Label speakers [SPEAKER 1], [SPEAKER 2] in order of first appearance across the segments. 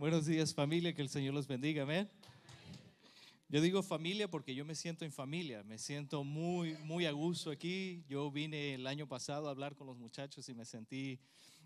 [SPEAKER 1] Buenos días familia, que el Señor los bendiga, amén. Yo digo familia porque yo me siento en familia, me siento muy, muy a gusto aquí. Yo vine el año pasado a hablar con los muchachos y me sentí,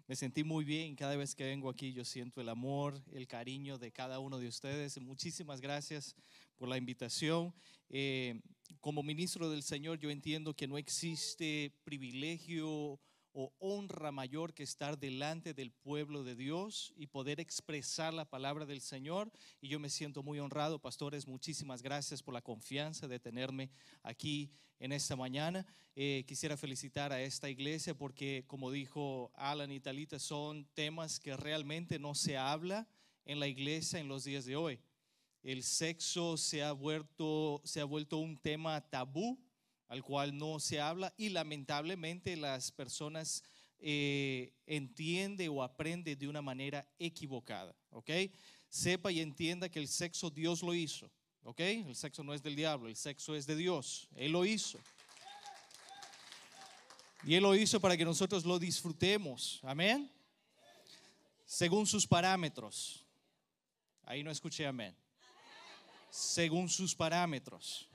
[SPEAKER 1] me sentí muy bien. Cada vez que vengo aquí yo siento el amor, el cariño de cada uno de ustedes. Muchísimas gracias por la invitación. Eh, como ministro del Señor yo entiendo que no existe privilegio o honra mayor que estar delante del pueblo de Dios y poder expresar la palabra del Señor. Y yo me siento muy honrado, pastores, muchísimas gracias por la confianza de tenerme aquí en esta mañana. Eh, quisiera felicitar a esta iglesia porque, como dijo Alan y Talita, son temas que realmente no se habla en la iglesia en los días de hoy. El sexo se ha vuelto, se ha vuelto un tema tabú al cual no se habla y lamentablemente las personas eh, entiende o aprende de una manera equivocada, ¿ok? Sepa y entienda que el sexo Dios lo hizo, ¿ok? El sexo no es del diablo, el sexo es de Dios, Él lo hizo. Y Él lo hizo para que nosotros lo disfrutemos, amén. Según sus parámetros. Ahí no escuché amén. Según sus parámetros.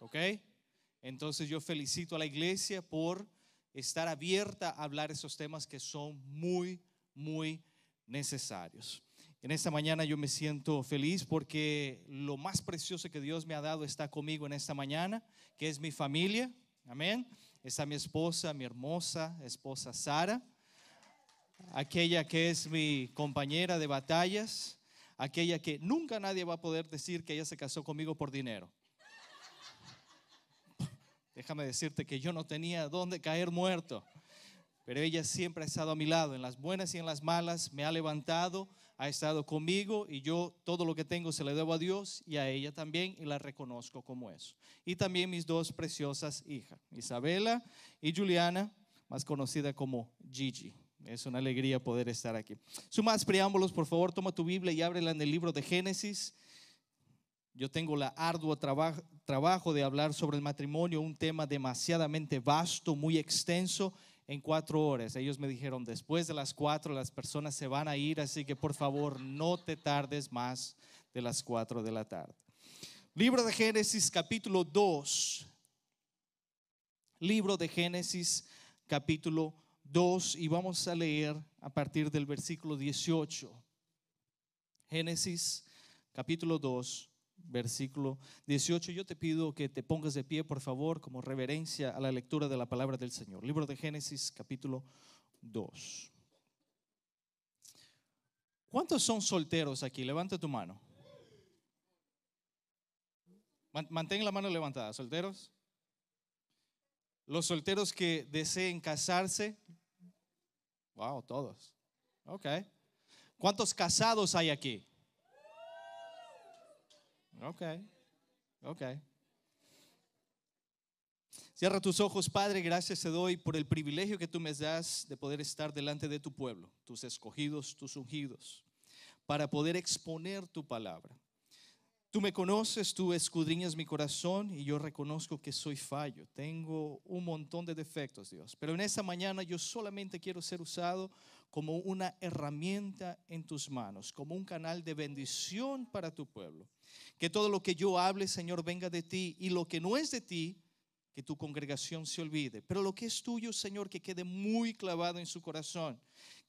[SPEAKER 1] ¿Ok? Entonces yo felicito a la iglesia por estar abierta a hablar esos temas que son muy, muy necesarios. En esta mañana yo me siento feliz porque lo más precioso que Dios me ha dado está conmigo en esta mañana, que es mi familia. Amén. Está mi esposa, mi hermosa esposa Sara, aquella que es mi compañera de batallas, aquella que nunca nadie va a poder decir que ella se casó conmigo por dinero. Déjame decirte que yo no tenía dónde caer muerto, pero ella siempre ha estado a mi lado, en las buenas y en las malas, me ha levantado, ha estado conmigo y yo todo lo que tengo se le debo a Dios y a ella también y la reconozco como eso. Y también mis dos preciosas hijas, Isabela y Juliana, más conocida como Gigi. Es una alegría poder estar aquí. Sin más preámbulos, por favor, toma tu Biblia y ábrela en el libro de Génesis. Yo tengo la trabajo, trabajo de hablar sobre el matrimonio, un tema demasiadamente vasto, muy extenso, en cuatro horas. Ellos me dijeron, después de las cuatro las personas se van a ir, así que por favor no te tardes más de las cuatro de la tarde. Libro de Génesis capítulo 2. Libro de Génesis capítulo 2 y vamos a leer a partir del versículo 18. Génesis capítulo 2 versículo 18. Yo te pido que te pongas de pie, por favor, como reverencia a la lectura de la palabra del Señor. Libro de Génesis, capítulo 2. ¿Cuántos son solteros aquí? Levanta tu mano. Mantén la mano levantada. ¿Solteros? Los solteros que deseen casarse. Wow, todos. Ok. ¿Cuántos casados hay aquí? Ok, ok. Cierra tus ojos, Padre, gracias te doy por el privilegio que tú me das de poder estar delante de tu pueblo, tus escogidos, tus ungidos, para poder exponer tu palabra. Tú me conoces, tú escudriñas mi corazón y yo reconozco que soy fallo. Tengo un montón de defectos, Dios. Pero en esta mañana yo solamente quiero ser usado como una herramienta en tus manos, como un canal de bendición para tu pueblo. Que todo lo que yo hable, Señor, venga de ti y lo que no es de ti, que tu congregación se olvide. Pero lo que es tuyo, Señor, que quede muy clavado en su corazón.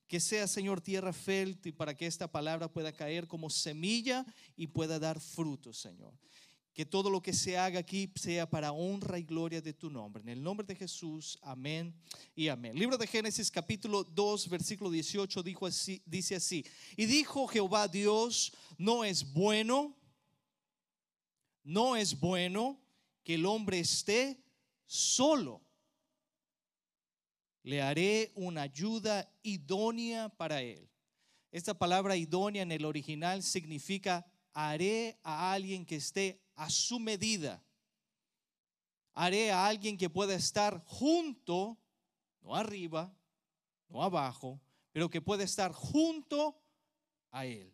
[SPEAKER 1] Que sea, Señor, tierra fértil para que esta palabra pueda caer como semilla y pueda dar fruto, Señor. Que todo lo que se haga aquí sea para honra y gloria de tu nombre. En el nombre de Jesús, amén y amén. Libro de Génesis capítulo 2, versículo 18 dijo así, dice así. Y dijo Jehová Dios, no es bueno, no es bueno que el hombre esté solo. Le haré una ayuda idónea para él. Esta palabra idónea en el original significa haré a alguien que esté a su medida. Haré a alguien que pueda estar junto, no arriba, no abajo, pero que pueda estar junto a él.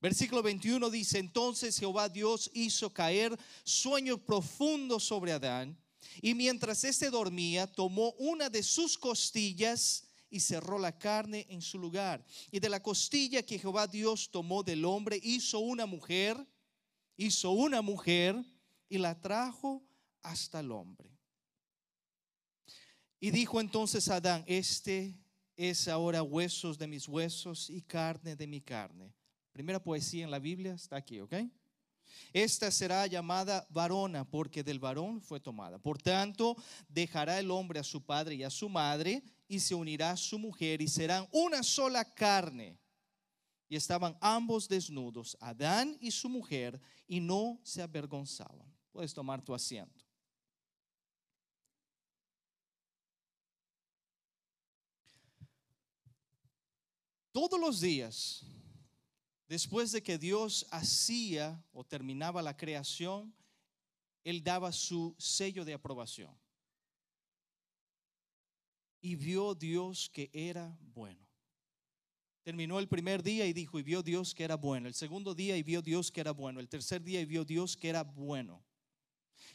[SPEAKER 1] Versículo 21 dice, entonces Jehová Dios hizo caer sueño profundo sobre Adán, y mientras éste dormía, tomó una de sus costillas y cerró la carne en su lugar. Y de la costilla que Jehová Dios tomó del hombre, hizo una mujer, hizo una mujer y la trajo hasta el hombre. Y dijo entonces Adán, este es ahora huesos de mis huesos y carne de mi carne. Primera poesía en la Biblia está aquí, ¿ok? Esta será llamada varona porque del varón fue tomada. Por tanto, dejará el hombre a su padre y a su madre y se unirá a su mujer y serán una sola carne. Y estaban ambos desnudos, Adán y su mujer, y no se avergonzaban. Puedes tomar tu asiento. Todos los días, después de que Dios hacía o terminaba la creación, Él daba su sello de aprobación. Y vio Dios que era bueno. Terminó el primer día y dijo, y vio Dios que era bueno. El segundo día y vio Dios que era bueno. El tercer día y vio Dios que era bueno.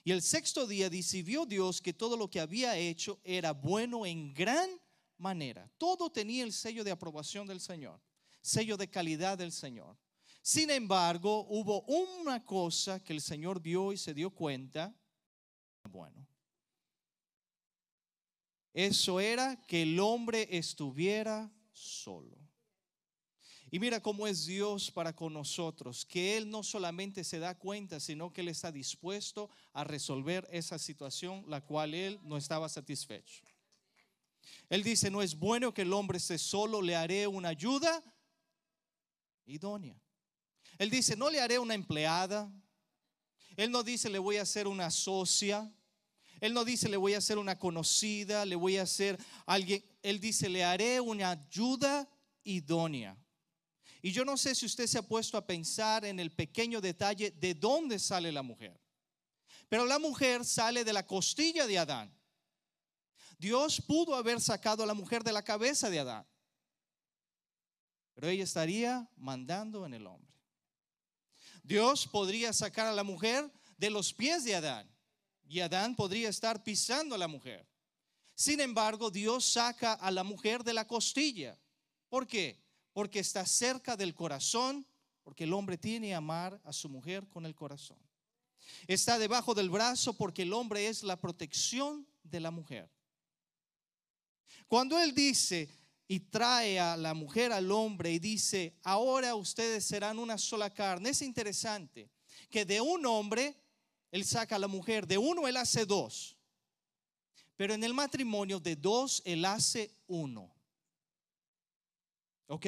[SPEAKER 1] Y el sexto día dice, y vio Dios que todo lo que había hecho era bueno en gran manera. Todo tenía el sello de aprobación del Señor, sello de calidad del Señor. Sin embargo, hubo una cosa que el Señor vio y se dio cuenta. Bueno, eso era que el hombre estuviera solo. Y mira cómo es Dios para con nosotros, que Él no solamente se da cuenta, sino que Él está dispuesto a resolver esa situación, la cual Él no estaba satisfecho. Él dice, no es bueno que el hombre esté solo, le haré una ayuda idónea. Él dice, no le haré una empleada. Él no dice, le voy a hacer una socia. Él no dice, le voy a hacer una conocida, le voy a hacer alguien. Él dice, le haré una ayuda idónea. Y yo no sé si usted se ha puesto a pensar en el pequeño detalle de dónde sale la mujer. Pero la mujer sale de la costilla de Adán. Dios pudo haber sacado a la mujer de la cabeza de Adán, pero ella estaría mandando en el hombre. Dios podría sacar a la mujer de los pies de Adán y Adán podría estar pisando a la mujer. Sin embargo, Dios saca a la mujer de la costilla. ¿Por qué? Porque está cerca del corazón, porque el hombre tiene que amar a su mujer con el corazón. Está debajo del brazo porque el hombre es la protección de la mujer. Cuando Él dice y trae a la mujer al hombre y dice, ahora ustedes serán una sola carne, es interesante que de un hombre Él saca a la mujer, de uno Él hace dos, pero en el matrimonio de dos Él hace uno. ¿Ok?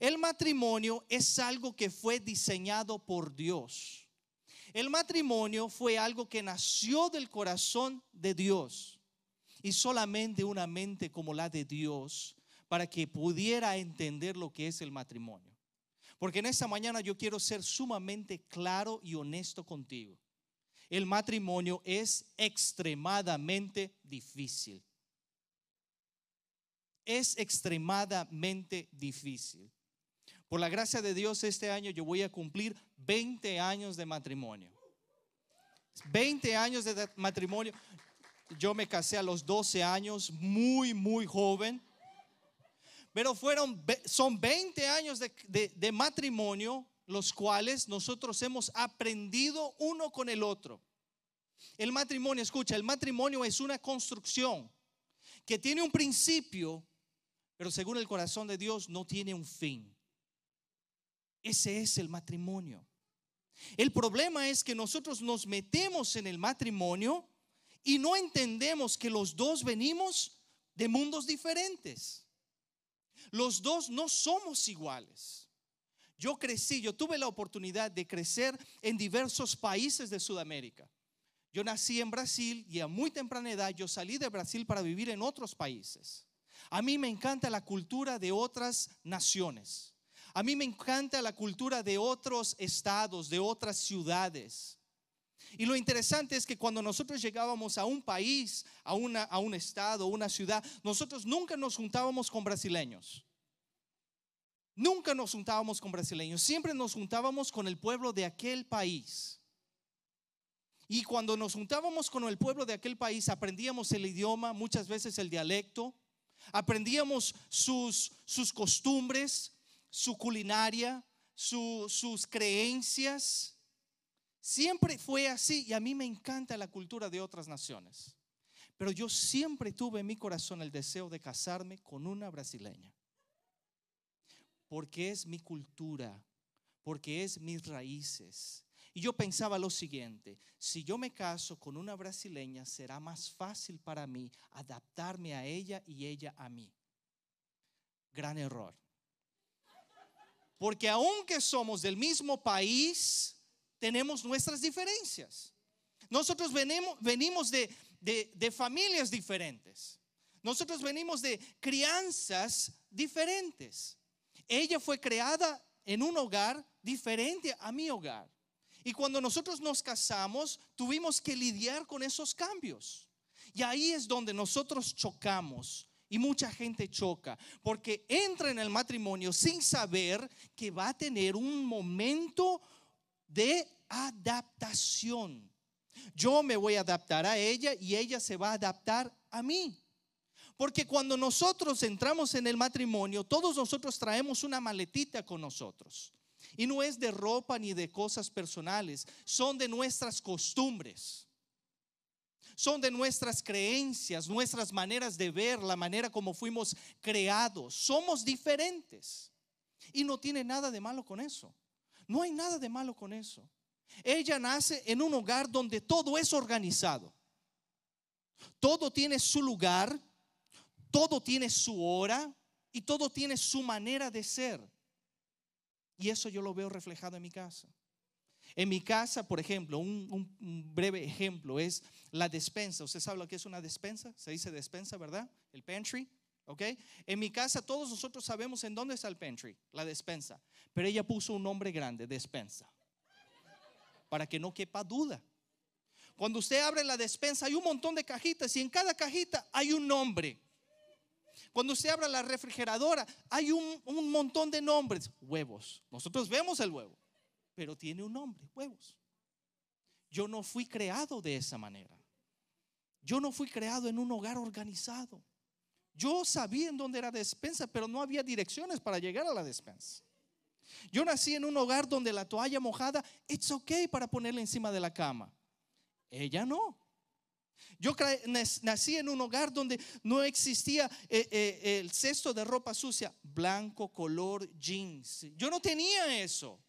[SPEAKER 1] El matrimonio es algo que fue diseñado por Dios. El matrimonio fue algo que nació del corazón de Dios y solamente una mente como la de Dios para que pudiera entender lo que es el matrimonio. Porque en esta mañana yo quiero ser sumamente claro y honesto contigo. El matrimonio es extremadamente difícil. Es extremadamente difícil. Por la gracia de Dios, este año yo voy a cumplir 20 años de matrimonio. 20 años de matrimonio. Yo me casé a los 12 años, muy, muy joven. Pero fueron, son 20 años de, de matrimonio, los cuales nosotros hemos aprendido uno con el otro. El matrimonio, escucha, el matrimonio es una construcción que tiene un principio, pero según el corazón de Dios no tiene un fin. Ese es el matrimonio. El problema es que nosotros nos metemos en el matrimonio y no entendemos que los dos venimos de mundos diferentes. Los dos no somos iguales. Yo crecí, yo tuve la oportunidad de crecer en diversos países de Sudamérica. Yo nací en Brasil y a muy temprana edad yo salí de Brasil para vivir en otros países. A mí me encanta la cultura de otras naciones. A mí me encanta la cultura de otros estados, de otras ciudades. Y lo interesante es que cuando nosotros llegábamos a un país, a, una, a un estado, una ciudad, nosotros nunca nos juntábamos con brasileños. Nunca nos juntábamos con brasileños, siempre nos juntábamos con el pueblo de aquel país. Y cuando nos juntábamos con el pueblo de aquel país, aprendíamos el idioma, muchas veces el dialecto, aprendíamos sus, sus costumbres, su culinaria, sus creencias. Siempre fue así y a mí me encanta la cultura de otras naciones. Pero yo siempre tuve en mi corazón el deseo de casarme con una brasileña. Porque es mi cultura, porque es mis raíces. Y yo pensaba lo siguiente, si yo me caso con una brasileña será más fácil para mí adaptarme a ella y ella a mí. Gran error. Porque aunque somos del mismo país, tenemos nuestras diferencias. Nosotros venimos, venimos de, de, familias diferentes. Nosotros venimos de crianzas diferentes. Ella fue creada en un hogar diferente a mi hogar. Y cuando nosotros nos casamos, tuvimos que lidiar con esos cambios. Y ahí es donde nosotros chocamos. Y mucha gente choca porque entra en el matrimonio sin saber que va a tener un momento de adaptación. Yo me voy a adaptar a ella y ella se va a adaptar a mí. Porque cuando nosotros entramos en el matrimonio, todos nosotros traemos una maletita con nosotros. Y no es de ropa ni de cosas personales, son de nuestras costumbres. Son de nuestras creencias, nuestras maneras de ver, la manera como fuimos creados. Somos diferentes. Y no tiene nada de malo con eso. No hay nada de malo con eso. Ella nace en un hogar donde todo es organizado. Todo tiene su lugar, todo tiene su hora y todo tiene su manera de ser. Y eso yo lo veo reflejado en mi casa. En mi casa, por ejemplo, un, breve ejemplo es la despensa. ¿Usted sabe lo que es una despensa? Se dice despensa, ¿verdad? El pantry. ¿Ok? En mi casa todos nosotros sabemos en dónde está el pantry, la despensa. Pero ella puso un nombre grande, despensa para que no quepa duda. Cuando usted abre la despensa hay un montón de cajitas y en cada cajita hay un nombre. Cuando usted abre la refrigeradora hay un, un montón de nombres. Huevos. Nosotros vemos el huevo, pero tiene un nombre, huevos. Yo no fui creado de esa manera. Yo no fui creado en un hogar organizado. Yo sabía en dónde era despensa, pero no había direcciones para llegar a la despensa. Yo nací en un hogar donde la toalla mojada, it's okay para ponerla encima de la cama. Ella no. Yo nací en un hogar donde no existía eh, eh, el cesto de ropa sucia, blanco, color, jeans. Yo no tenía eso.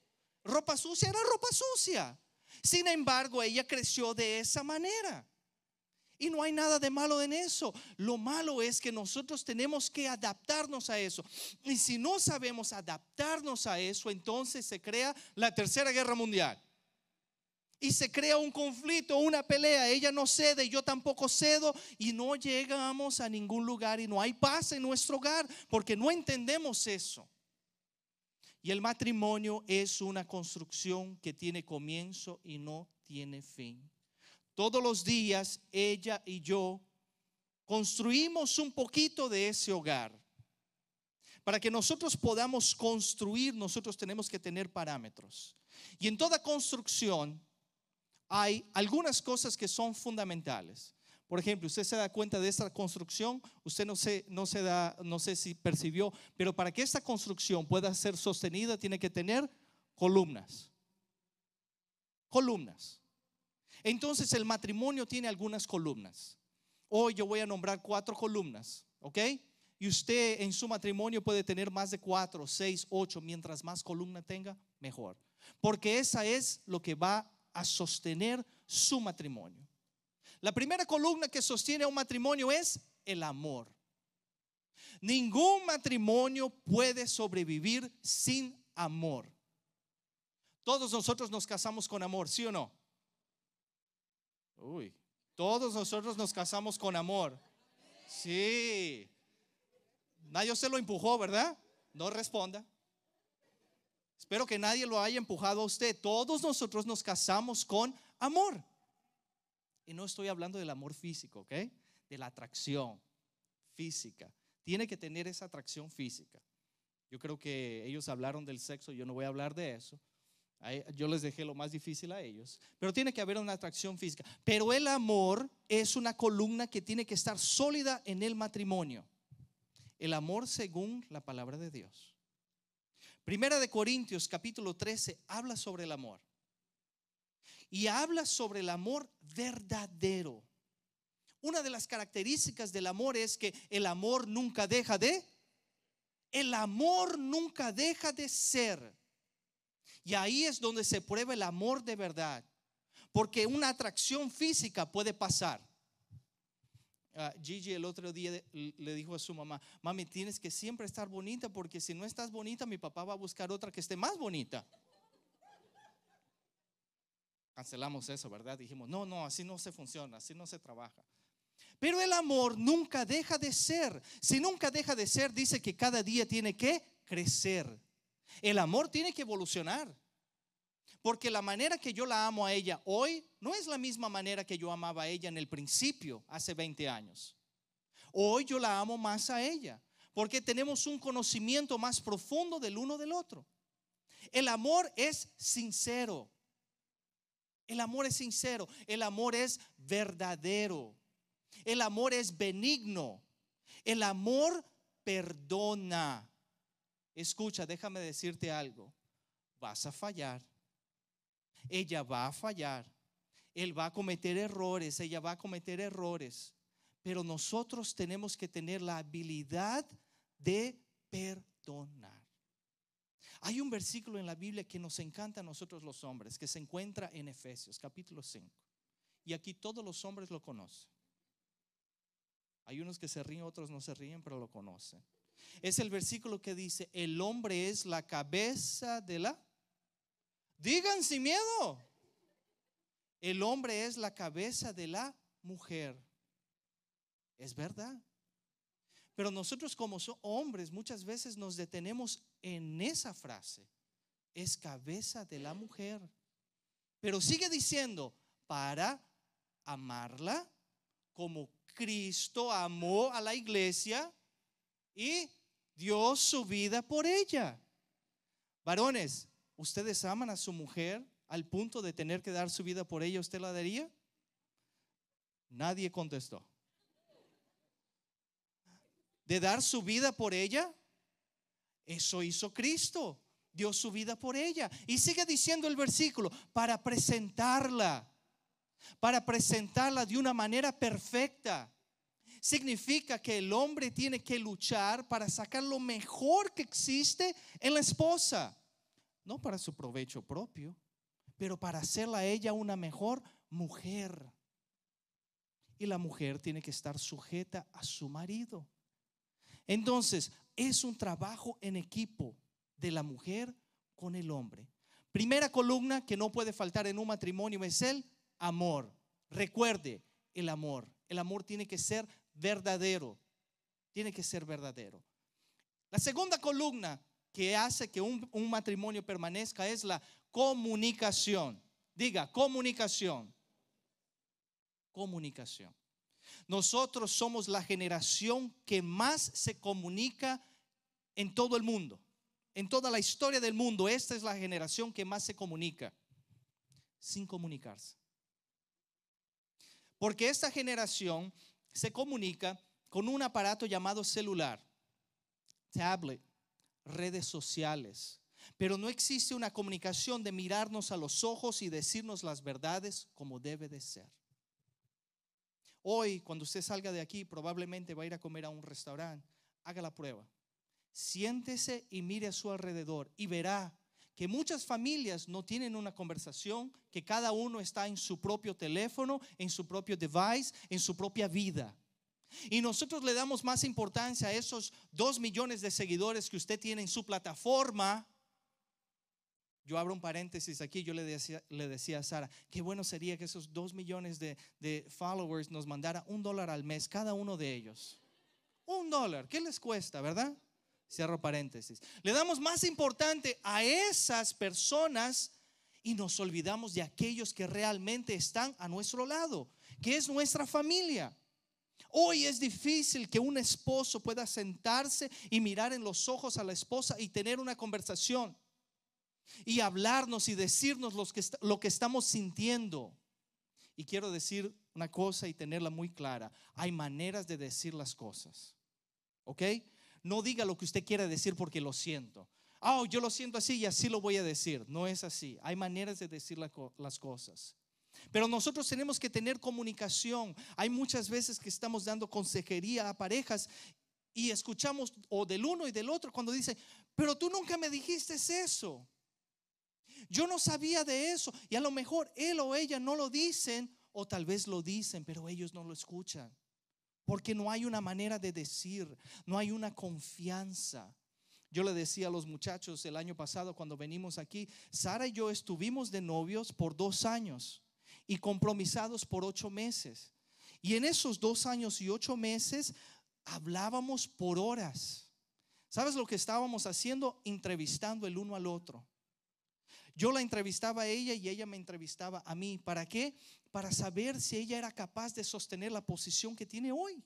[SPEAKER 1] Ropa sucia era ropa sucia. Sin embargo, ella creció de esa manera. Y no hay nada de malo en eso. Lo malo es que nosotros tenemos que adaptarnos a eso. Y si no sabemos adaptarnos a eso, entonces se crea la tercera guerra mundial. Y se crea un conflicto, una pelea. Ella no cede, yo tampoco cedo. Y no llegamos a ningún lugar y no hay paz en nuestro hogar porque no entendemos eso. Y el matrimonio es una construcción que tiene comienzo y no tiene fin. Todos los días ella y yo construimos un poquito de ese hogar. Para que nosotros podamos construir, nosotros tenemos que tener parámetros. Y en toda construcción hay algunas cosas que son fundamentales. Por ejemplo, usted se da cuenta de esta construcción, usted no se, no se da, no sé si percibió, pero para que esta construcción pueda ser sostenida tiene que tener columnas. Columnas. Entonces el matrimonio tiene algunas columnas. Hoy yo voy a nombrar cuatro columnas, ¿ok? Y usted en su matrimonio puede tener más de cuatro, seis, ocho. Mientras más columna tenga, mejor. Porque esa es lo que va a sostener su matrimonio. La primera columna que sostiene un matrimonio es el amor. Ningún matrimonio puede sobrevivir sin amor. Todos nosotros nos casamos con amor, ¿sí o no? Uy, todos nosotros nos casamos con amor. Sí. Nadie se lo empujó, ¿verdad? No responda. Espero que nadie lo haya empujado a usted. Todos nosotros nos casamos con amor. Y no estoy hablando del amor físico, ¿ok? De la atracción física. Tiene que tener esa atracción física. Yo creo que ellos hablaron del sexo, yo no voy a hablar de eso. Yo les dejé lo más difícil a ellos. Pero tiene que haber una atracción física. Pero el amor es una columna que tiene que estar sólida en el matrimonio. El amor según la palabra de Dios. Primera de Corintios capítulo 13 habla sobre el amor. Y habla sobre el amor verdadero. Una de las características del amor es que el amor nunca deja de el amor nunca deja de ser. Y ahí es donde se prueba el amor de verdad. Porque una atracción física puede pasar. Ah, Gigi el otro día le dijo a su mamá, mami, tienes que siempre estar bonita porque si no estás bonita, mi papá va a buscar otra que esté más bonita. Cancelamos eso, ¿verdad? Dijimos, no, no, así no se funciona, así no se trabaja. Pero el amor nunca deja de ser. Si nunca deja de ser, dice que cada día tiene que crecer. El amor tiene que evolucionar. Porque la manera que yo la amo a ella hoy no es la misma manera que yo amaba a ella en el principio, hace 20 años. Hoy yo la amo más a ella, porque tenemos un conocimiento más profundo del uno del otro. El amor es sincero. El amor es sincero. El amor es verdadero. El amor es benigno. El amor perdona. Escucha, déjame decirte algo. Vas a fallar. Ella va a fallar. Él va a cometer errores. Ella va a cometer errores. Pero nosotros tenemos que tener la habilidad de perdonar. Hay un versículo en la Biblia que nos encanta a nosotros los hombres, que se encuentra en Efesios capítulo 5. Y aquí todos los hombres lo conocen. Hay unos que se ríen, otros no se ríen, pero lo conocen. Es el versículo que dice, el hombre es la cabeza de la... Digan sin miedo. El hombre es la cabeza de la mujer. Es verdad. Pero nosotros como hombres muchas veces nos detenemos en esa frase. Es cabeza de la mujer. Pero sigue diciendo, para amarla como Cristo amó a la iglesia y dio su vida por ella. Varones, ¿ustedes aman a su mujer al punto de tener que dar su vida por ella? ¿Usted la daría? Nadie contestó. ¿De dar su vida por ella? Eso hizo Cristo. Dio su vida por ella. Y sigue diciendo el versículo, para presentarla para presentarla de una manera perfecta. Significa que el hombre tiene que luchar para sacar lo mejor que existe en la esposa. No para su provecho propio, pero para hacerla a ella una mejor mujer. Y la mujer tiene que estar sujeta a su marido. Entonces, es un trabajo en equipo de la mujer con el hombre. Primera columna que no puede faltar en un matrimonio es el amor. Recuerde el amor. El amor tiene que ser verdadero. Tiene que ser verdadero. La segunda columna que hace que un, matrimonio permanezca es la comunicación. Diga, comunicación. Comunicación. Nosotros somos la generación que más se comunica en todo el mundo. En toda la historia del mundo, esta es la generación que más se comunica sin comunicarse. Porque esta generación se comunica con un aparato llamado celular, tablet, redes sociales. Pero no existe una comunicación de mirarnos a los ojos y decirnos las verdades como debe de ser. Hoy, cuando usted salga de aquí, probablemente va a ir a comer a un restaurante. Haga la prueba. Siéntese y mire a su alrededor y verá que muchas familias no tienen una conversación, que cada uno está en su propio teléfono, en su propio device, en su propia vida. Y nosotros le damos más importancia a esos dos millones de seguidores que usted tiene en su plataforma. Yo abro un paréntesis aquí, yo le decía, le decía a Sara, qué bueno sería que esos dos millones de, de followers nos mandara un dólar al mes, cada uno de ellos. Un dólar, ¿qué les cuesta, verdad? Cierro paréntesis. Le damos más importante a esas personas y nos olvidamos de aquellos que realmente están a nuestro lado, que es nuestra familia. Hoy es difícil que un esposo pueda sentarse y mirar en los ojos a la esposa y tener una conversación y hablarnos y decirnos lo que estamos sintiendo. Y quiero decir una cosa y tenerla muy clara. Hay maneras de decir las cosas. ¿Ok? No diga lo que usted quiera decir porque lo siento. Oh, yo lo siento así y así lo voy a decir. No es así. Hay maneras de decir las cosas. Pero nosotros tenemos que tener comunicación. Hay muchas veces que estamos dando consejería a parejas y escuchamos o del uno y del otro cuando dice, pero tú nunca me dijiste eso. Yo no sabía de eso. Y a lo mejor él o ella no lo dicen o tal vez lo dicen, pero ellos no lo escuchan. Porque no hay una manera de decir, no hay una confianza. Yo le decía a los muchachos el año pasado cuando venimos aquí, Sara y yo estuvimos de novios por dos años y compromisados por ocho meses. Y en esos dos años y ocho meses hablábamos por horas. ¿Sabes lo que estábamos haciendo? Entrevistando el uno al otro. Yo la entrevistaba a ella y ella me entrevistaba a mí. ¿Para qué? Para saber si ella era capaz de sostener la posición que tiene hoy.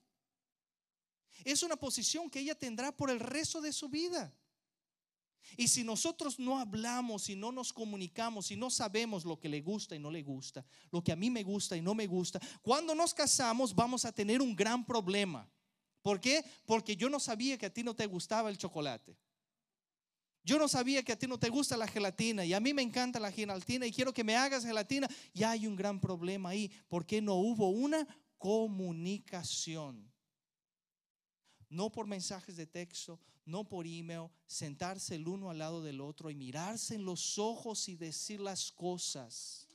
[SPEAKER 1] Es una posición que ella tendrá por el resto de su vida. Y si nosotros no hablamos y no nos comunicamos y no sabemos lo que le gusta y no le gusta, lo que a mí me gusta y no me gusta, cuando nos casamos vamos a tener un gran problema. ¿Por qué? Porque yo no sabía que a ti no te gustaba el chocolate. Yo no sabía que a ti no te gusta la gelatina y a mí me encanta la gelatina y quiero que me hagas gelatina. Ya hay un gran problema ahí porque no hubo una comunicación. No por mensajes de texto, no por email, sentarse el uno al lado del otro y mirarse en los ojos y decir las cosas.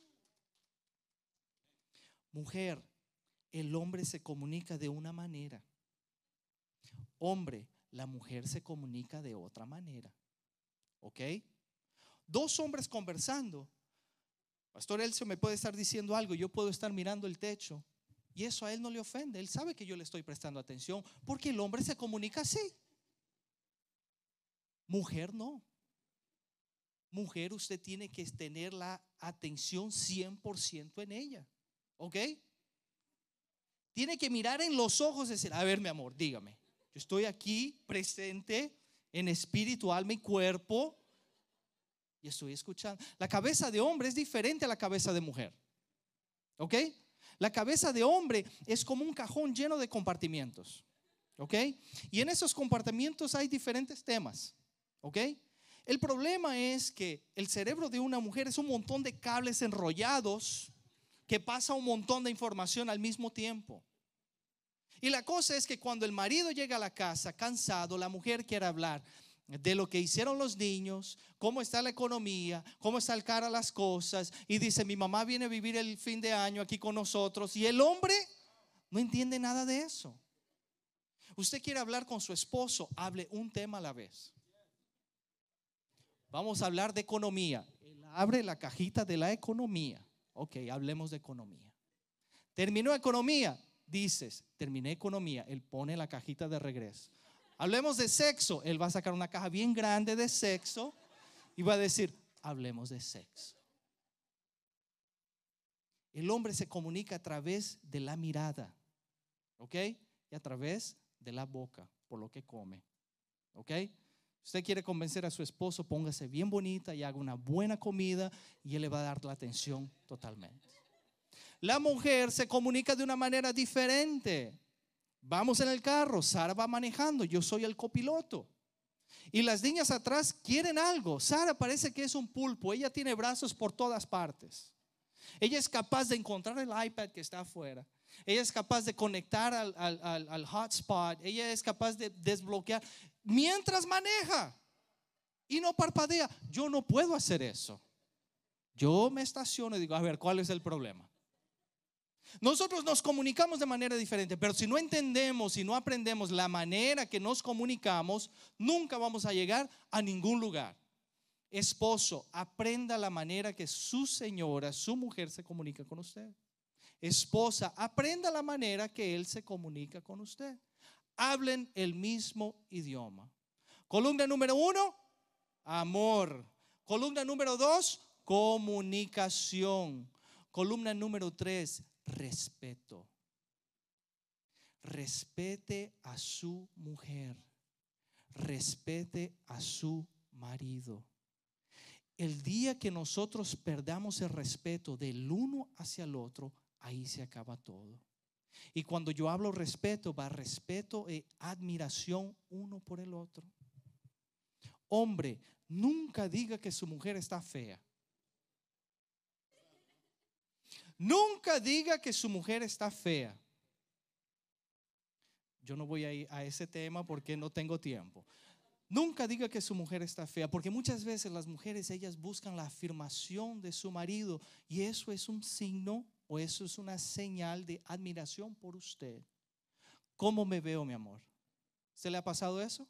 [SPEAKER 1] Mujer, el hombre se comunica de una manera. Hombre, la mujer se comunica de otra manera. ¿Ok? Dos hombres conversando. Pastor Elcio me puede estar diciendo algo, yo puedo estar mirando el techo. Y eso a él no le ofende. Él sabe que yo le estoy prestando atención porque el hombre se comunica así. Mujer no. Mujer, usted tiene que tener la atención 100% en ella. ¿Ok? Tiene que mirar en los ojos y decir, a ver mi amor, dígame. Yo estoy aquí presente en espíritu, alma y cuerpo. Y estoy escuchando. La cabeza de hombre es diferente a la cabeza de mujer. ¿Ok? La cabeza de hombre es como un cajón lleno de compartimientos. ¿Ok? Y en esos compartimientos hay diferentes temas. ¿Ok? El problema es que el cerebro de una mujer es un montón de cables enrollados que pasa un montón de información al mismo tiempo. Y la cosa es que cuando el marido llega a la casa cansado, la mujer quiere hablar de lo que hicieron los niños, cómo está la economía, cómo está el cara las cosas. Y dice, mi mamá viene a vivir el fin de año aquí con nosotros. Y el hombre no entiende nada de eso. Usted quiere hablar con su esposo, hable un tema a la vez. Vamos a hablar de economía. Él abre la cajita de la economía. Ok, hablemos de economía. Terminó economía, dices, terminé economía. Él pone la cajita de regreso. Hablemos de sexo. Él va a sacar una caja bien grande de sexo y va a decir, hablemos de sexo. El hombre se comunica a través de la mirada, ¿ok? Y a través de la boca, por lo que come, ¿ok? Usted quiere convencer a su esposo, póngase bien bonita y haga una buena comida y él le va a dar la atención totalmente. La mujer se comunica de una manera diferente. Vamos en el carro, Sara va manejando, yo soy el copiloto. Y las niñas atrás quieren algo. Sara parece que es un pulpo, ella tiene brazos por todas partes. Ella es capaz de encontrar el iPad que está afuera. Ella es capaz de conectar al, hotspot. Ella es capaz de desbloquear mientras maneja y no parpadea. Yo no puedo hacer eso. Yo me estaciono y digo, a ver, ¿cuál es el problema? Nosotros nos comunicamos de manera diferente, pero si no entendemos y no aprendemos la manera que nos comunicamos, nunca vamos a llegar a ningún lugar. Esposo, aprenda la manera que su señora, su mujer se comunica con usted. Esposa, aprenda la manera que él se comunica con usted hablen el mismo idioma. Columna número uno, amor. Columna número dos, comunicación. Columna número tres, respeto. Respete a su mujer. Respete a su marido. El día que nosotros perdamos el respeto del uno hacia el otro, ahí se acaba todo. Y cuando yo hablo respeto, va respeto e admiración uno por el otro. Hombre, nunca diga que su mujer está fea. Nunca diga que su mujer está fea. Yo no voy a ir a ese tema porque no tengo tiempo. Nunca diga que su mujer está fea, porque muchas veces las mujeres, ellas buscan la afirmación de su marido y eso es un signo o eso es una señal de admiración por usted. ¿Cómo me veo, mi amor? ¿Se le ha pasado eso?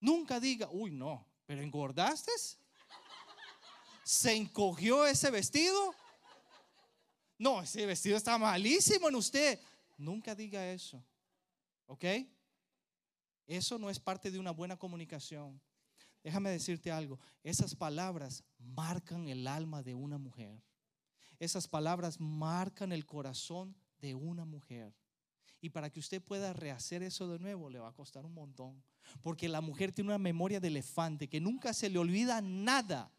[SPEAKER 1] Nunca diga, uy, no, pero engordaste. ¿Se encogió ese vestido? No, ese vestido está malísimo en usted. Nunca diga eso. ¿Ok? Eso no es parte de una buena comunicación. Déjame decirte algo. Esas palabras marcan el alma de una mujer. Esas palabras marcan el corazón de una mujer. Y para que usted pueda rehacer eso de nuevo, le va a costar un montón. Porque la mujer tiene una memoria de elefante que nunca se le olvida nada.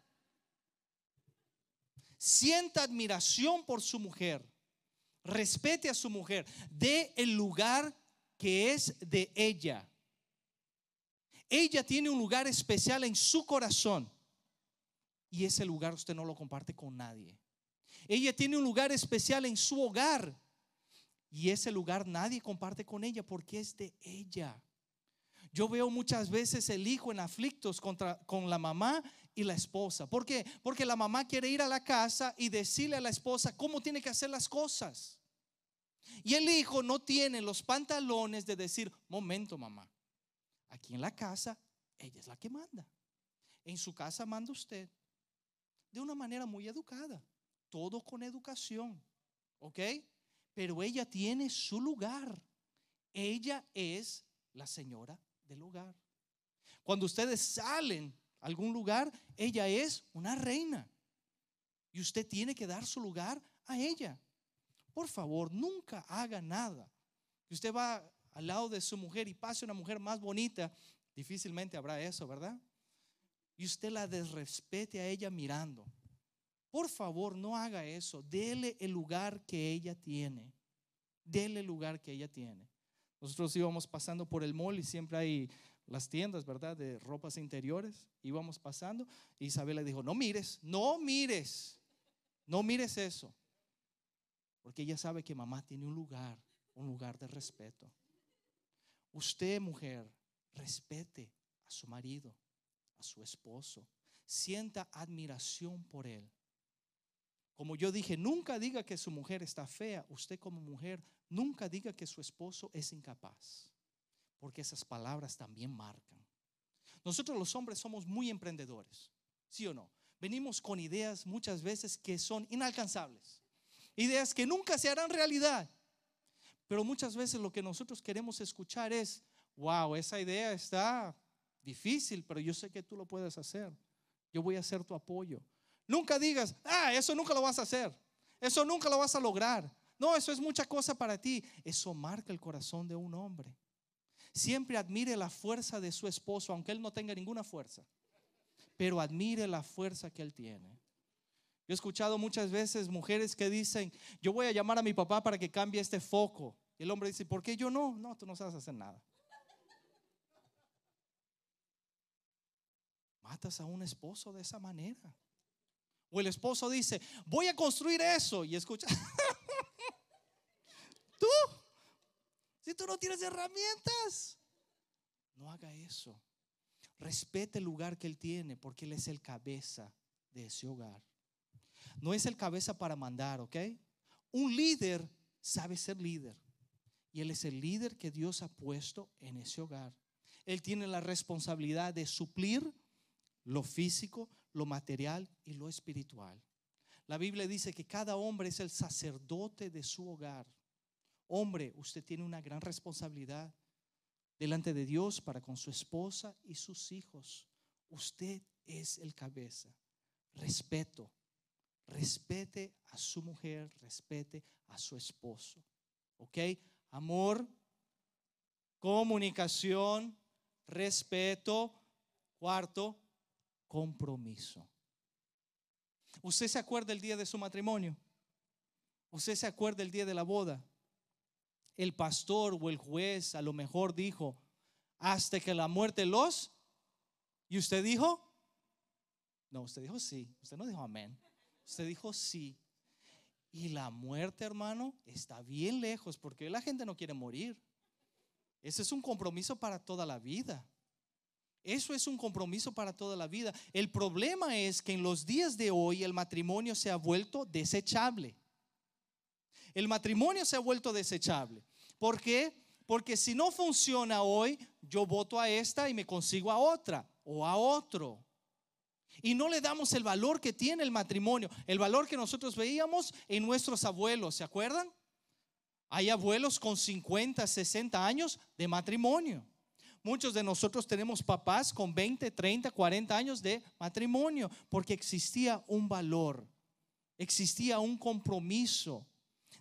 [SPEAKER 1] Sienta admiración por su mujer. Respete a su mujer. Dé el lugar que es de ella. Ella tiene un lugar especial en su corazón y ese lugar usted no lo comparte con nadie. Ella tiene un lugar especial en su hogar y ese lugar nadie comparte con ella porque es de ella. Yo veo muchas veces el hijo en aflictos contra, con la mamá y la esposa. ¿Por qué? Porque la mamá quiere ir a la casa y decirle a la esposa cómo tiene que hacer las cosas. Y el hijo no tiene los pantalones de decir, momento mamá, aquí en la casa ella es la que manda. En su casa manda usted. De una manera muy educada. Todo con educación. ¿Ok? Pero ella tiene su lugar. Ella es la señora del hogar. Cuando ustedes salen algún lugar, ella es una reina. Y usted tiene que dar su lugar a ella. Por favor, nunca haga nada. Si usted va al lado de su mujer y pase una mujer más bonita, difícilmente habrá eso, ¿verdad? Y usted la desrespete a ella mirando. Por favor, no haga eso. Dele el lugar que ella tiene. Dele el lugar que ella tiene. Nosotros íbamos pasando por el mall y siempre hay las tiendas, ¿verdad? De ropas interiores. Íbamos pasando y Isabel le dijo, no mires, no mires, no mires eso. Porque ella sabe que mamá tiene un lugar, un lugar de respeto. Usted, mujer, respete a su marido, a su esposo. Sienta admiración por él. Como yo dije, nunca diga que su mujer está fea. Usted como mujer, nunca diga que su esposo es incapaz. Porque esas palabras también marcan. Nosotros los hombres somos muy emprendedores. ¿Sí o no? Venimos con ideas muchas veces que son inalcanzables ideas que nunca se harán realidad. Pero muchas veces lo que nosotros queremos escuchar es, wow, esa idea está difícil, pero yo sé que tú lo puedes hacer. Yo voy a ser tu apoyo. Nunca digas, ah, eso nunca lo vas a hacer. Eso nunca lo vas a lograr. No, eso es mucha cosa para ti. Eso marca el corazón de un hombre. Siempre admire la fuerza de su esposo, aunque él no tenga ninguna fuerza. Pero admire la fuerza que él tiene. Yo he escuchado muchas veces mujeres que dicen, yo voy a llamar a mi papá para que cambie este foco. Y el hombre dice, ¿por qué yo no? No, tú no sabes hacer nada. Matas a un esposo de esa manera. O el esposo dice, voy a construir eso. Y escucha, tú, si tú no tienes herramientas, no haga eso. Respete el lugar que él tiene porque él es el cabeza de ese hogar. No es el cabeza para mandar, ¿ok? Un líder sabe ser líder. Y él es el líder que Dios ha puesto en ese hogar. Él tiene la responsabilidad de suplir lo físico, lo material y lo espiritual. La Biblia dice que cada hombre es el sacerdote de su hogar. Hombre, usted tiene una gran responsabilidad delante de Dios para con su esposa y sus hijos. Usted es el cabeza. Respeto, respete a su mujer, respete a su esposo. ¿Ok? Amor, comunicación, respeto. Cuarto, compromiso. ¿Usted se acuerda el día de su matrimonio? ¿Usted se acuerda el día de la boda? El pastor o el juez a lo mejor dijo, hasta que la muerte los... ¿Y usted dijo? No, usted dijo sí. Usted no dijo amén. Usted dijo sí. Y la muerte, hermano, está bien lejos porque la gente no quiere morir. Ese es un compromiso para toda la vida. Eso es un compromiso para toda la vida. El problema es que en los días de hoy el matrimonio se ha vuelto desechable. El matrimonio se ha vuelto desechable. ¿Por qué? Porque si no funciona hoy, yo voto a esta y me consigo a otra o a otro. Y no le damos el valor que tiene el matrimonio, el valor que nosotros veíamos en nuestros abuelos, ¿se acuerdan? Hay abuelos con 50, 60 años de matrimonio. Muchos de nosotros tenemos papás con 20, 30, 40 años de matrimonio, porque existía un valor, existía un compromiso.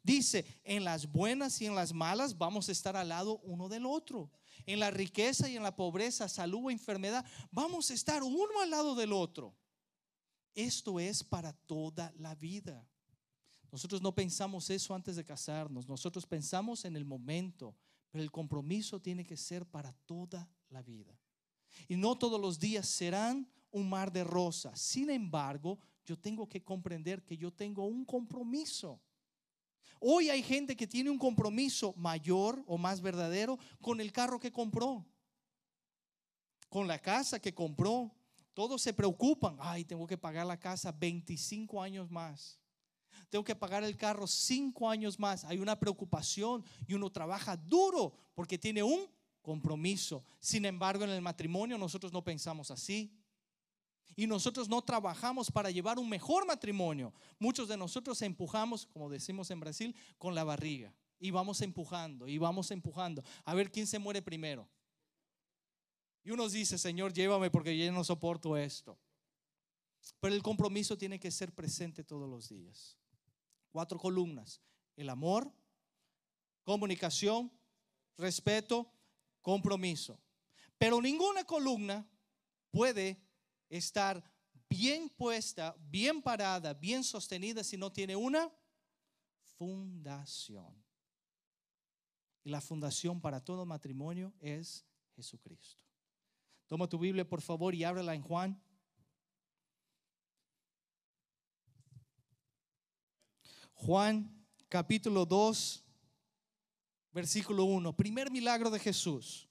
[SPEAKER 1] Dice, en las buenas y en las malas vamos a estar al lado uno del otro. En la riqueza y en la pobreza, salud o enfermedad, vamos a estar uno al lado del otro. Esto es para toda la vida. Nosotros no pensamos eso antes de casarnos, nosotros pensamos en el momento, pero el compromiso tiene que ser para toda la vida. Y no todos los días serán un mar de rosas. Sin embargo, yo tengo que comprender que yo tengo un compromiso. Hoy hay gente que tiene un compromiso mayor o más verdadero con el carro que compró, con la casa que compró. Todos se preocupan, ay, tengo que pagar la casa 25 años más tengo que pagar el carro cinco años más. Hay una preocupación y uno trabaja duro porque tiene un compromiso. Sin embargo, en el matrimonio nosotros no pensamos así. Y nosotros no trabajamos para llevar un mejor matrimonio. Muchos de nosotros empujamos, como decimos en Brasil, con la barriga. Y vamos empujando, y vamos empujando. A ver quién se muere primero. Y uno dice, Señor, llévame porque yo no soporto esto. Pero el compromiso tiene que ser presente todos los días. Cuatro columnas. El amor, comunicación, respeto, compromiso. Pero ninguna columna puede estar bien puesta, bien parada, bien sostenida si no tiene una fundación. Y la fundación para todo matrimonio es Jesucristo. Toma tu Biblia, por favor, y ábrela en Juan Juan capítulo 2, versículo 1. Primer milagro de Jesús.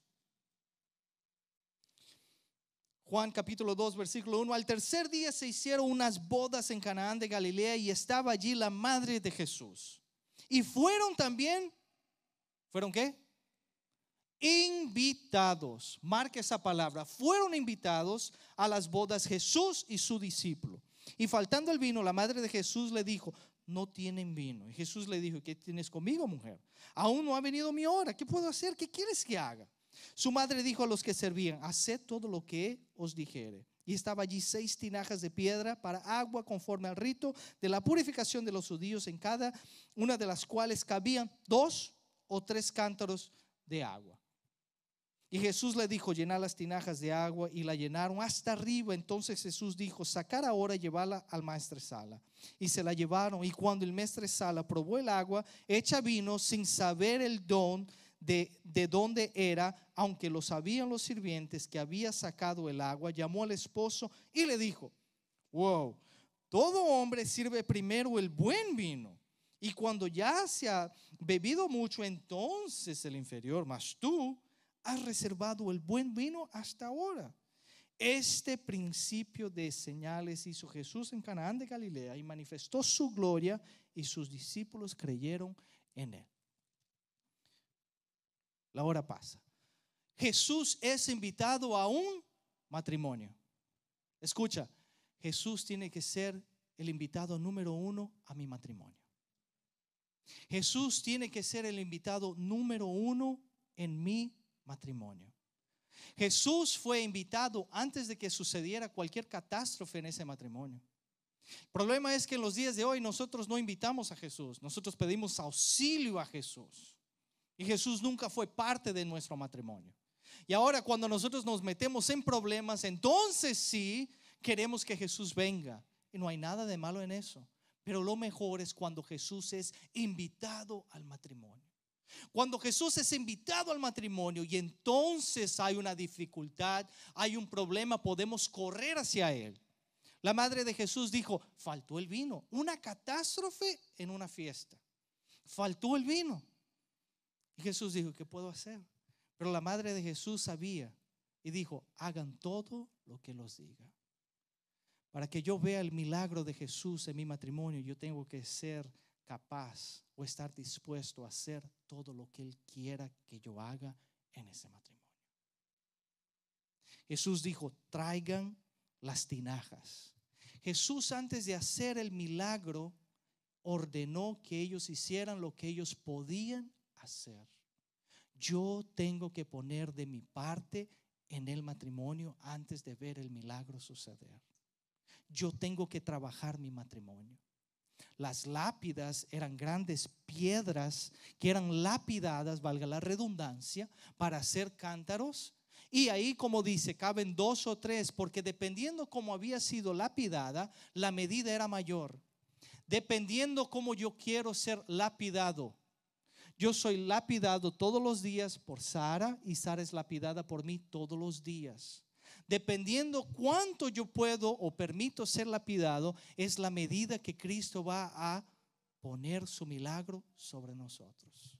[SPEAKER 1] Juan capítulo 2, versículo 1. Al tercer día se hicieron unas bodas en Canaán de Galilea y estaba allí la madre de Jesús. Y fueron también, ¿fueron qué? Invitados. Marca esa palabra. Fueron invitados a las bodas Jesús y su discípulo. Y faltando el vino, la madre de Jesús le dijo, no tienen vino. Y Jesús le dijo, ¿qué tienes conmigo, mujer? Aún no ha venido mi hora. ¿Qué puedo hacer? ¿Qué quieres que haga? Su madre dijo a los que servían, haced todo lo que os dijere. Y estaba allí seis tinajas de piedra para agua conforme al rito de la purificación de los judíos, en cada una de las cuales cabían dos o tres cántaros de agua. Y Jesús le dijo, llenar las tinajas de agua y la llenaron hasta arriba. Entonces Jesús dijo, sacar ahora y llevarla al maestresala. Y se la llevaron. Y cuando el maestresala probó el agua, hecha vino sin saber el don de, de dónde era, aunque lo sabían los sirvientes que había sacado el agua, llamó al esposo y le dijo, wow, todo hombre sirve primero el buen vino. Y cuando ya se ha bebido mucho, entonces el inferior, mas tú has reservado el buen vino hasta ahora. Este principio de señales hizo Jesús en Canaán de Galilea y manifestó su gloria y sus discípulos creyeron en él. La hora pasa. Jesús es invitado a un matrimonio. Escucha, Jesús tiene que ser el invitado número uno a mi matrimonio. Jesús tiene que ser el invitado número uno en mi matrimonio. Jesús fue invitado antes de que sucediera cualquier catástrofe en ese matrimonio. El problema es que en los días de hoy nosotros no invitamos a Jesús, nosotros pedimos auxilio a Jesús. Jesús nunca fue parte de nuestro matrimonio. Y ahora cuando nosotros nos metemos en problemas, entonces sí queremos que Jesús venga. Y no hay nada de malo en eso. Pero lo mejor es cuando Jesús es invitado al matrimonio. Cuando Jesús es invitado al matrimonio y entonces hay una dificultad, hay un problema, podemos correr hacia Él. La madre de Jesús dijo, faltó el vino, una catástrofe en una fiesta. Faltó el vino. Y Jesús dijo, ¿qué puedo hacer? Pero la madre de Jesús sabía y dijo, hagan todo lo que los diga. Para que yo vea el milagro de Jesús en mi matrimonio, yo tengo que ser capaz o estar dispuesto a hacer todo lo que Él quiera que yo haga en ese matrimonio. Jesús dijo, traigan las tinajas. Jesús antes de hacer el milagro ordenó que ellos hicieran lo que ellos podían hacer. Yo tengo que poner de mi parte en el matrimonio antes de ver el milagro suceder. Yo tengo que trabajar mi matrimonio. Las lápidas eran grandes piedras que eran lapidadas, valga la redundancia, para hacer cántaros. Y ahí, como dice, caben dos o tres, porque dependiendo cómo había sido lapidada, la medida era mayor. Dependiendo cómo yo quiero ser lapidado. Yo soy lapidado todos los días por Sara y Sara es lapidada por mí todos los días. Dependiendo cuánto yo puedo o permito ser lapidado, es la medida que Cristo va a poner su milagro sobre nosotros.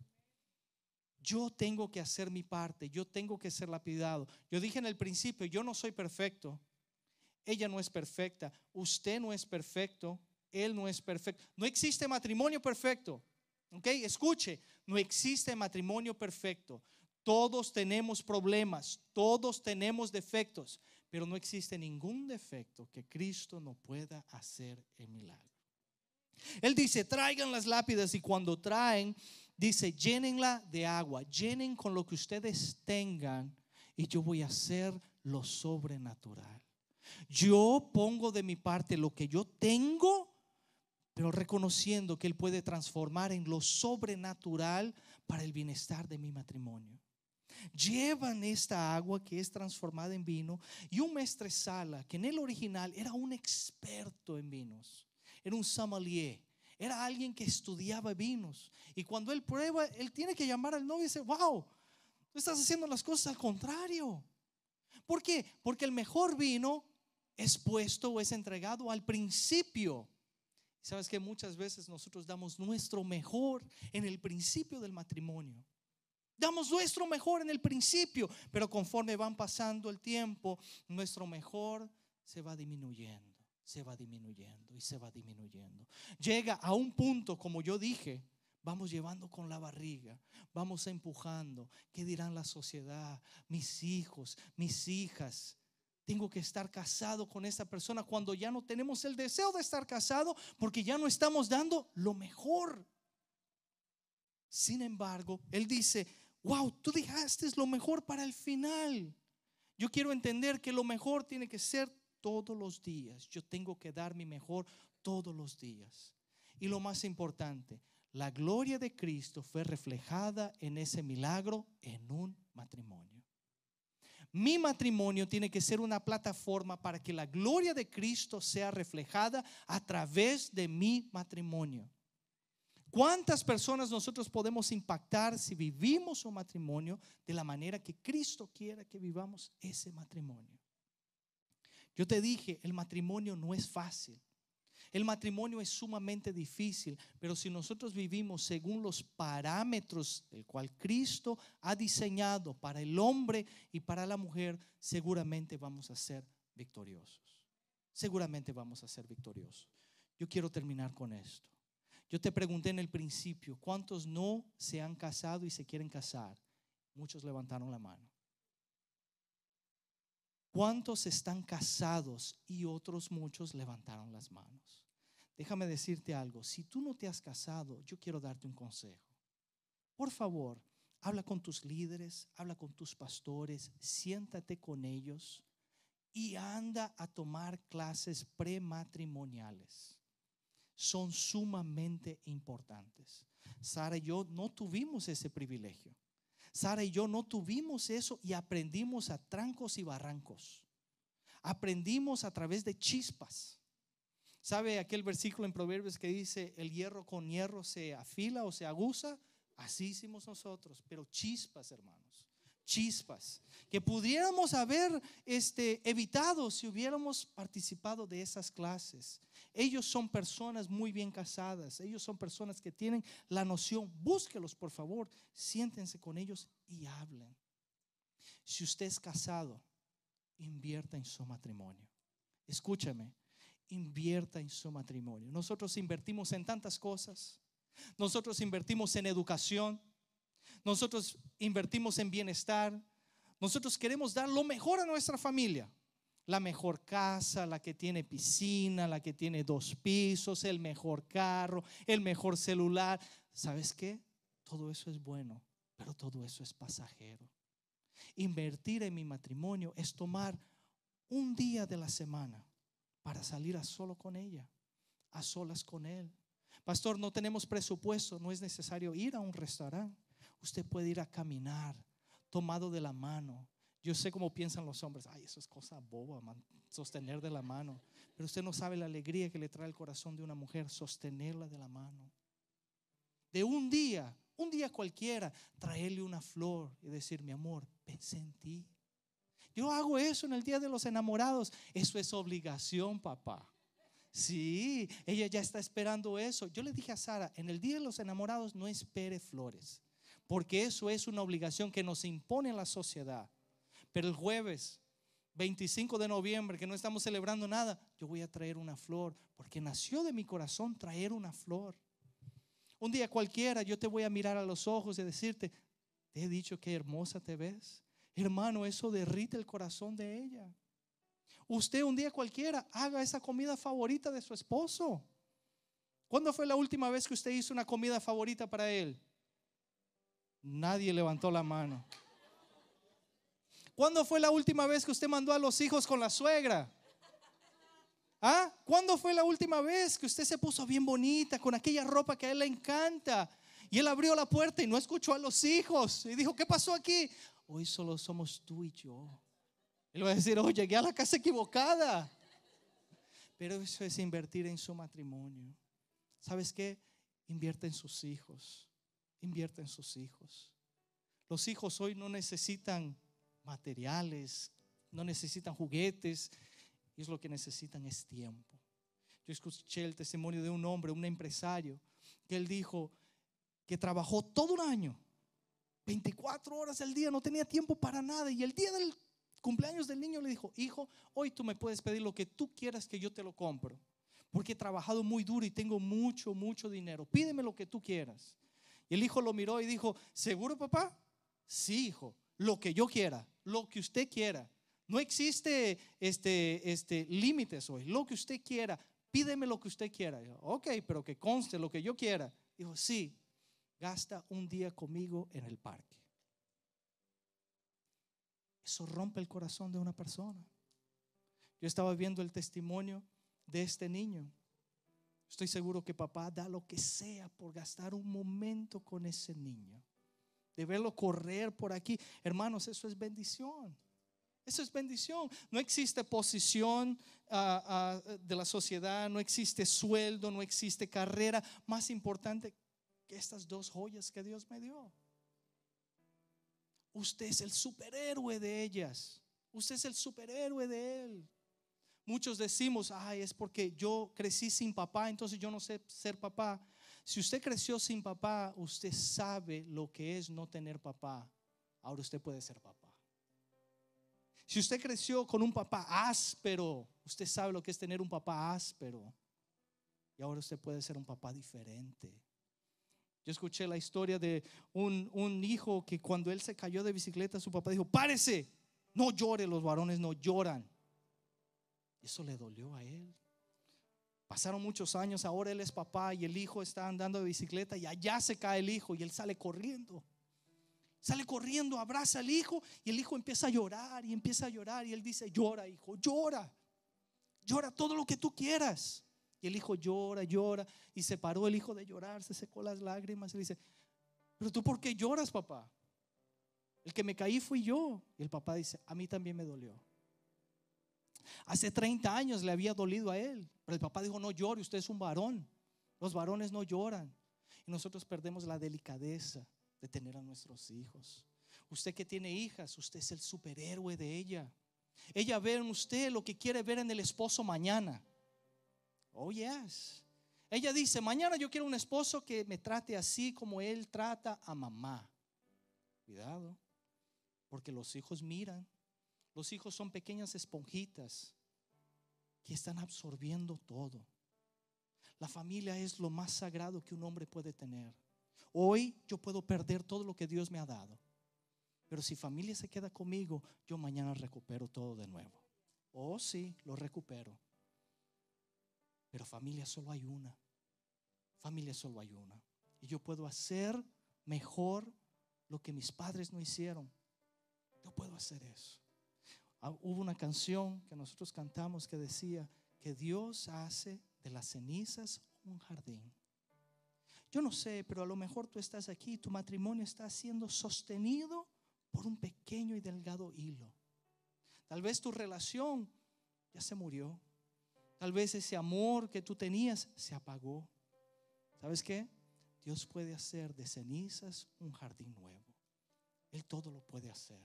[SPEAKER 1] Yo tengo que hacer mi parte, yo tengo que ser lapidado. Yo dije en el principio, yo no soy perfecto, ella no es perfecta, usted no es perfecto, él no es perfecto. No existe matrimonio perfecto. ¿Ok? Escuche, no existe matrimonio perfecto. Todos tenemos problemas, todos tenemos defectos, pero no existe ningún defecto que Cristo no pueda hacer en milagro. Él dice, traigan las lápidas y cuando traen, dice, llénenla de agua, llenen con lo que ustedes tengan y yo voy a hacer lo sobrenatural. Yo pongo de mi parte lo que yo tengo, pero reconociendo que Él puede transformar en lo sobrenatural para el bienestar de mi matrimonio llevan esta agua que es transformada en vino y un sala que en el original era un experto en vinos, era un sommelier, era alguien que estudiaba vinos. Y cuando él prueba, él tiene que llamar al novio y dice, wow, tú estás haciendo las cosas al contrario. ¿Por qué? Porque el mejor vino es puesto o es entregado al principio. Sabes que muchas veces nosotros damos nuestro mejor en el principio del matrimonio. Damos nuestro mejor en el principio, pero conforme van pasando el tiempo, nuestro mejor se va disminuyendo, se va disminuyendo y se va disminuyendo. Llega a un punto, como yo dije, vamos llevando con la barriga, vamos empujando. ¿Qué dirán la sociedad? Mis hijos, mis hijas. Tengo que estar casado con esa persona cuando ya no tenemos el deseo de estar casado porque ya no estamos dando lo mejor. Sin embargo, él dice, wow, tú dejaste lo mejor para el final. Yo quiero entender que lo mejor tiene que ser todos los días. Yo tengo que dar mi mejor todos los días. Y lo más importante, la gloria de Cristo fue reflejada en ese milagro en un matrimonio. Mi matrimonio tiene que ser una plataforma para que la gloria de Cristo sea reflejada a través de mi matrimonio. ¿Cuántas personas nosotros podemos impactar si vivimos un matrimonio de la manera que Cristo quiera que vivamos ese matrimonio? Yo te dije, el matrimonio no es fácil. El matrimonio es sumamente difícil, pero si nosotros vivimos según los parámetros del cual Cristo ha diseñado para el hombre y para la mujer, seguramente vamos a ser victoriosos. Seguramente vamos a ser victoriosos. Yo quiero terminar con esto. Yo te pregunté en el principio, ¿cuántos no se han casado y se quieren casar? Muchos levantaron la mano. ¿Cuántos están casados y otros muchos levantaron las manos? Déjame decirte algo, si tú no te has casado, yo quiero darte un consejo. Por favor, habla con tus líderes, habla con tus pastores, siéntate con ellos y anda a tomar clases prematrimoniales son sumamente importantes. Sara y yo no tuvimos ese privilegio. Sara y yo no tuvimos eso y aprendimos a trancos y barrancos. Aprendimos a través de chispas. ¿Sabe aquel versículo en Proverbios que dice, el hierro con hierro se afila o se aguza? Así hicimos nosotros, pero chispas, hermanos, chispas, que pudiéramos haber este, evitado si hubiéramos participado de esas clases. Ellos son personas muy bien casadas, ellos son personas que tienen la noción. Búsquelos, por favor, siéntense con ellos y hablen. Si usted es casado, invierta en su matrimonio. Escúchame, invierta en su matrimonio. Nosotros invertimos en tantas cosas. Nosotros invertimos en educación. Nosotros invertimos en bienestar. Nosotros queremos dar lo mejor a nuestra familia. La mejor casa, la que tiene piscina, la que tiene dos pisos, el mejor carro, el mejor celular. ¿Sabes qué? Todo eso es bueno, pero todo eso es pasajero. Invertir en mi matrimonio es tomar un día de la semana para salir a solo con ella, a solas con él. Pastor, no tenemos presupuesto, no es necesario ir a un restaurante. Usted puede ir a caminar, tomado de la mano. Yo sé cómo piensan los hombres, ay, eso es cosa boba, sostener de la mano. Pero usted no sabe la alegría que le trae el corazón de una mujer, sostenerla de la mano. De un día, un día cualquiera, traerle una flor y decir, mi amor, pensé en ti. Yo hago eso en el día de los enamorados. Eso es obligación, papá. Sí, ella ya está esperando eso. Yo le dije a Sara, en el día de los enamorados no espere flores, porque eso es una obligación que nos impone la sociedad. Pero el jueves 25 de noviembre, que no estamos celebrando nada, yo voy a traer una flor, porque nació de mi corazón traer una flor. Un día cualquiera yo te voy a mirar a los ojos y decirte, te he dicho que hermosa te ves. Hermano, eso derrite el corazón de ella. Usted un día cualquiera haga esa comida favorita de su esposo. ¿Cuándo fue la última vez que usted hizo una comida favorita para él? Nadie levantó la mano. ¿Cuándo fue la última vez que usted mandó a los hijos con la suegra? ¿Ah? ¿Cuándo fue la última vez que usted se puso bien bonita con aquella ropa que a él le encanta? Y él abrió la puerta y no escuchó a los hijos. Y dijo, ¿qué pasó aquí? Hoy solo somos tú y yo. Él va a decir, oh, llegué a la casa equivocada. Pero eso es invertir en su matrimonio. ¿Sabes qué? Invierte en sus hijos. Invierte en sus hijos. Los hijos hoy no necesitan materiales, no necesitan juguetes. Es lo que necesitan es tiempo. Yo escuché el testimonio de un hombre, un empresario, que él dijo que trabajó todo un año 24 horas al día, no tenía tiempo para nada. Y el día del cumpleaños del niño le dijo, hijo, hoy tú me puedes pedir lo que tú quieras que yo te lo compro. Porque he trabajado muy duro y tengo mucho, mucho dinero. Pídeme lo que tú quieras. Y el hijo lo miró y dijo, ¿seguro papá? Sí, hijo, lo que yo quiera, lo que usted quiera. No existe este, este, límites hoy, lo que usted quiera. Pídeme lo que usted quiera. ok, pero que conste lo que yo quiera. Dijo, sí, gasta un día conmigo en el parque. Eso rompe el corazón de una persona. Yo estaba viendo el testimonio de este niño. Estoy seguro que papá da lo que sea por gastar un momento con ese niño. De verlo correr por aquí. Hermanos, eso es bendición. Eso es bendición. No existe posición ah, ah, de la sociedad, no existe sueldo, no existe carrera más importante estas dos joyas que Dios me dio. Usted es el superhéroe de ellas. Usted es el superhéroe de él. Muchos decimos, ay, es porque yo crecí sin papá, entonces yo no sé ser papá. Si usted creció sin papá, usted sabe lo que es no tener papá. Ahora usted puede ser papá. Si usted creció con un papá áspero, usted sabe lo que es tener un papá áspero. Y ahora usted puede ser un papá diferente. Yo escuché la historia de un, hijo que cuando él se cayó de bicicleta, su papá dijo, párese, no llore, los varones no lloran. Eso le dolió a él. Pasaron muchos años, ahora él es papá y el hijo está andando de bicicleta y allá se cae el hijo y él sale corriendo. Sale corriendo, abraza al hijo y el hijo empieza a llorar y empieza a llorar y él dice, llora hijo, llora, llora todo lo que tú quieras. Y el hijo llora, llora. Y se paró el hijo de llorar, se secó las lágrimas y le dice, pero tú por qué lloras, papá? El que me caí fui yo. Y el papá dice, a mí también me dolió. Hace 30 años le había dolido a él. Pero el papá dijo, no llore, usted es un varón. Los varones no lloran. Y nosotros perdemos la delicadeza de tener a nuestros hijos. Usted que tiene hijas, usted es el superhéroe de ella. Ella ve en usted lo que quiere ver en el esposo mañana. Oh, yes. Ella dice, mañana yo quiero un esposo que me trate así como él trata a mamá. Cuidado, porque los hijos miran. Los hijos son pequeñas esponjitas que están absorbiendo todo. La familia es lo más sagrado que un hombre puede tener. Hoy yo puedo perder todo lo que Dios me ha dado. Pero si familia se queda conmigo, yo mañana recupero todo de nuevo. Oh, sí, lo recupero. Pero familia solo hay una. Familia solo hay una. Y yo puedo hacer mejor lo que mis padres no hicieron. Yo puedo hacer eso. Ah, hubo una canción que nosotros cantamos que decía que Dios hace de las cenizas un jardín. Yo no sé, pero a lo mejor tú estás aquí, tu matrimonio está siendo sostenido por un pequeño y delgado hilo. Tal vez tu relación ya se murió. Tal vez ese amor que tú tenías se apagó. ¿Sabes qué? Dios puede hacer de cenizas un jardín nuevo. Él todo lo puede hacer.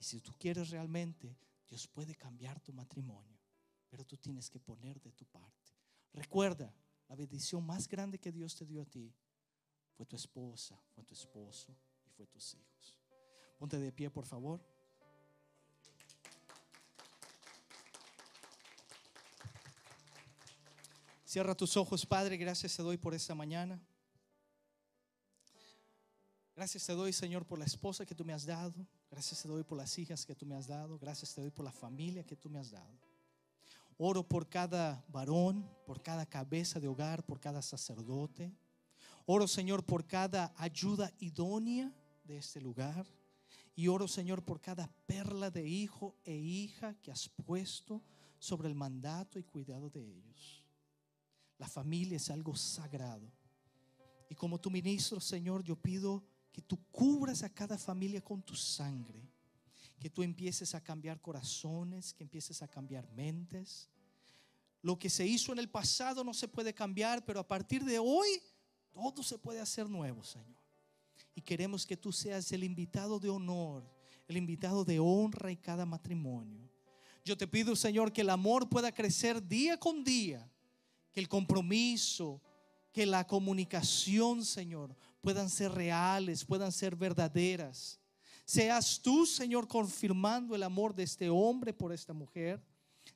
[SPEAKER 1] Y si tú quieres realmente, Dios puede cambiar tu matrimonio. Pero tú tienes que poner de tu parte. Recuerda, la bendición más grande que Dios te dio a ti fue tu esposa, fue tu esposo y fue tus hijos. Ponte de pie, por favor. Cierra tus ojos, Padre. Gracias te doy por esta mañana. Gracias te doy, Señor, por la esposa que tú me has dado. Gracias te doy por las hijas que tú me has dado. Gracias te doy por la familia que tú me has dado. Oro por cada varón, por cada cabeza de hogar, por cada sacerdote. Oro, Señor, por cada ayuda idónea de este lugar. Y oro, Señor, por cada perla de hijo e hija que has puesto sobre el mandato y cuidado de ellos. La familia es algo sagrado. Y como tu ministro, Señor, yo pido que tú cubras a cada familia con tu sangre. Que tú empieces a cambiar corazones, que empieces a cambiar mentes. Lo que se hizo en el pasado no se puede cambiar, pero a partir de hoy todo se puede hacer nuevo, Señor. Y queremos que tú seas el invitado de honor, el invitado de honra en cada matrimonio. Yo te pido, Señor, que el amor pueda crecer día con día que el compromiso, que la comunicación, Señor, puedan ser reales, puedan ser verdaderas. Seas tú, Señor, confirmando el amor de este hombre por esta mujer,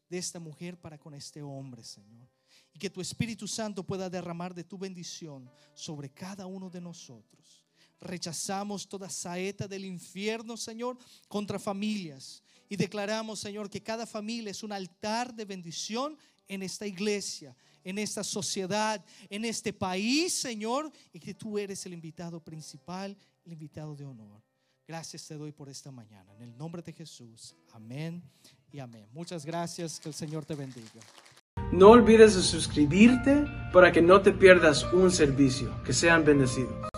[SPEAKER 1] de esta mujer para con este hombre, Señor. Y que tu Espíritu Santo pueda derramar de tu bendición sobre cada uno de nosotros. Rechazamos toda saeta del infierno, Señor, contra familias. Y declaramos, Señor, que cada familia es un altar de bendición en esta iglesia, en esta sociedad, en este país, Señor, y que tú eres el invitado principal, el invitado de honor. Gracias te doy por esta mañana. En el nombre de Jesús. Amén y amén. Muchas gracias. Que el Señor te bendiga.
[SPEAKER 2] No olvides de suscribirte para que no te pierdas un servicio. Que sean bendecidos.